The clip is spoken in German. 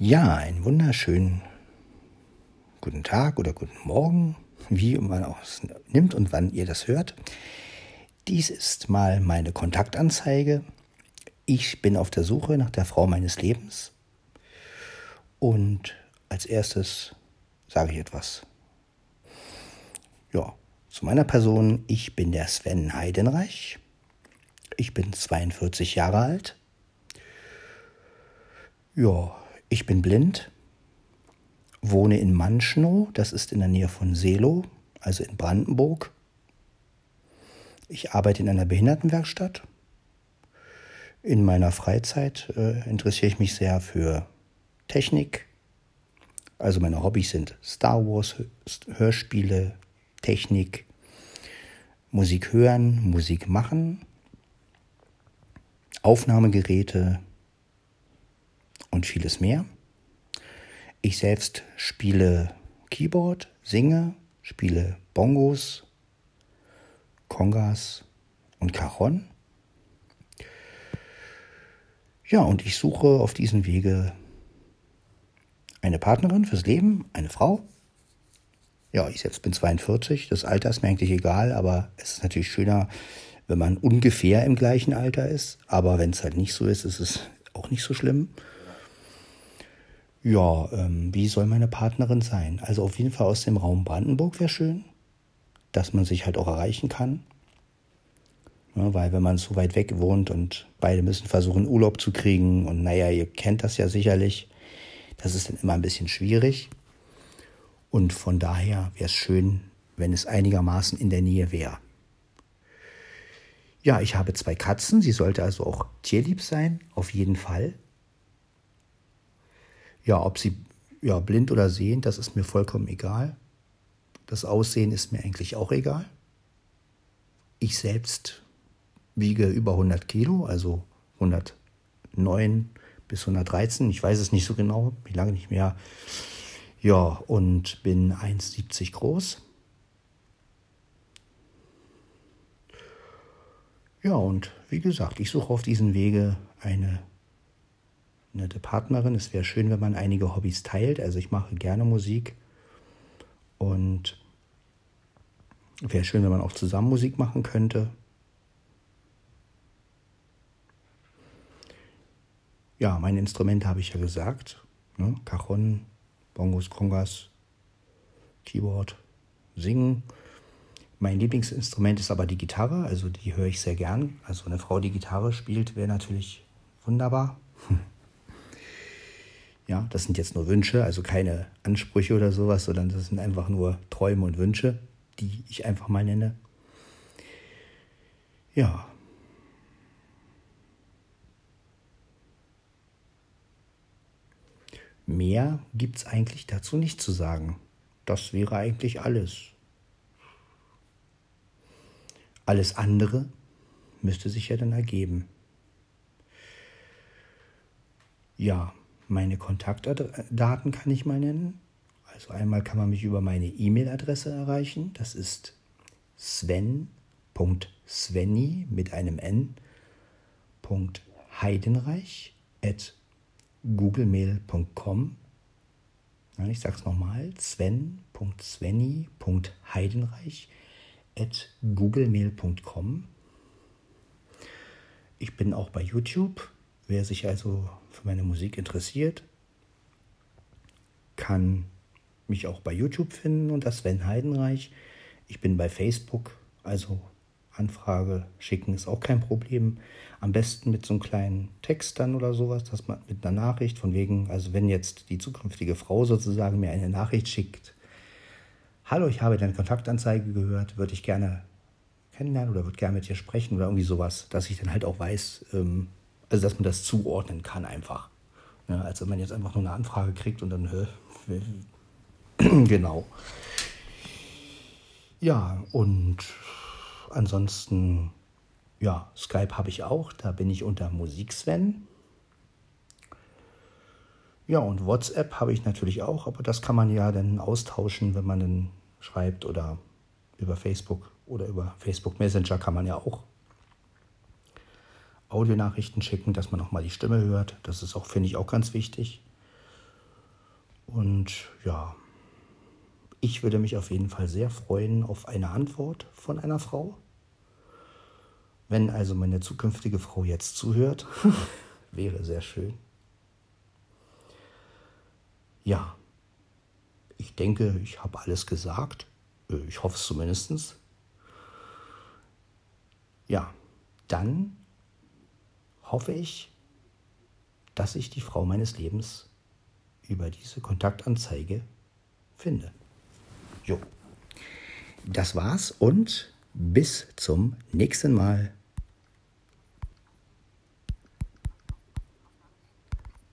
Ja, einen wunderschönen guten Tag oder guten Morgen, wie man auch es nimmt und wann ihr das hört. Dies ist mal meine Kontaktanzeige. Ich bin auf der Suche nach der Frau meines Lebens. Und als erstes sage ich etwas. Ja, zu meiner Person. Ich bin der Sven Heidenreich. Ich bin 42 Jahre alt. Ja, ich bin blind wohne in Manschnow, das ist in der Nähe von Seelow, also in Brandenburg. Ich arbeite in einer Behindertenwerkstatt. In meiner Freizeit äh, interessiere ich mich sehr für Technik. Also meine Hobbys sind Star Wars, Hörspiele, Technik, Musik hören, Musik machen, Aufnahmegeräte und vieles mehr. Ich selbst spiele Keyboard, singe, spiele Bongos, Kongas und Cajon. Ja, und ich suche auf diesem Wege eine Partnerin fürs Leben, eine Frau. Ja, ich selbst bin 42, das Alter ist mir eigentlich egal, aber es ist natürlich schöner, wenn man ungefähr im gleichen Alter ist. Aber wenn es halt nicht so ist, ist es auch nicht so schlimm ja, ähm, wie soll meine Partnerin sein? Also auf jeden Fall aus dem Raum Brandenburg wäre schön, dass man sich halt auch erreichen kann. Ja, weil wenn man so weit weg wohnt und beide müssen versuchen, Urlaub zu kriegen und naja, ihr kennt das ja sicherlich, das ist dann immer ein bisschen schwierig. Und von daher wäre es schön, wenn es einigermaßen in der Nähe wäre. Ja, ich habe zwei Katzen, sie sollte also auch tierlieb sein, auf jeden Fall. Ja, ob sie ja, blind oder sehend, das ist mir vollkommen egal. Das Aussehen ist mir eigentlich auch egal. Ich selbst wiege über 100 Kilo, also 109 bis 113. Ich weiß es nicht so genau, wie lange nicht mehr. Ja, und bin 1,70 groß. Ja, und wie gesagt, ich suche auf diesem Wege eine nette Partnerin. Es wäre schön, wenn man einige Hobbys teilt. Also ich mache gerne Musik und wäre schön, wenn man auch zusammen Musik machen könnte. Ja, meine Instrumente habe ich ja gesagt. Ne? Cajon, Bongos, Congas, Keyboard, Singen. Mein Lieblingsinstrument ist aber die Gitarre, also die höre ich sehr gern. Also eine Frau, die Gitarre spielt, wäre natürlich wunderbar. Ja, das sind jetzt nur Wünsche, also keine Ansprüche oder sowas, sondern das sind einfach nur Träume und Wünsche, die ich einfach mal nenne. Ja. Mehr gibt es eigentlich dazu nicht zu sagen. Das wäre eigentlich alles. Alles andere müsste sich ja dann ergeben. Ja. Meine Kontaktdaten kann ich mal nennen. Also einmal kann man mich über meine E-Mail-Adresse erreichen. Das ist sven.svenny mit einem N. Heidenreich at googlemail.com. Ich sage es nochmal, sven.svenny.heidenreich at googlemail.com. Ich bin auch bei YouTube Wer sich also für meine Musik interessiert, kann mich auch bei YouTube finden unter Sven Heidenreich. Ich bin bei Facebook, also Anfrage schicken ist auch kein Problem. Am besten mit so einem kleinen Text dann oder sowas, dass man mit einer Nachricht von wegen, also wenn jetzt die zukünftige Frau sozusagen mir eine Nachricht schickt, hallo, ich habe deine Kontaktanzeige gehört, würde ich gerne kennenlernen oder würde gerne mit dir sprechen oder irgendwie sowas, dass ich dann halt auch weiß, ähm, also, dass man das zuordnen kann einfach. Ja, als wenn man jetzt einfach nur eine Anfrage kriegt und dann, hä, genau. Ja, und ansonsten, ja, Skype habe ich auch, da bin ich unter Musiksven. Ja, und WhatsApp habe ich natürlich auch, aber das kann man ja dann austauschen, wenn man dann schreibt oder über Facebook oder über Facebook Messenger kann man ja auch Audionachrichten schicken, dass man auch mal die Stimme hört. Das ist auch, finde ich, auch ganz wichtig. Und ja, ich würde mich auf jeden Fall sehr freuen auf eine Antwort von einer Frau. Wenn also meine zukünftige Frau jetzt zuhört, wäre sehr schön. Ja, ich denke, ich habe alles gesagt. Äh, ich hoffe es zumindest. Ja, dann hoffe ich, dass ich die Frau meines Lebens über diese Kontaktanzeige finde. Jo, das war's und bis zum nächsten Mal.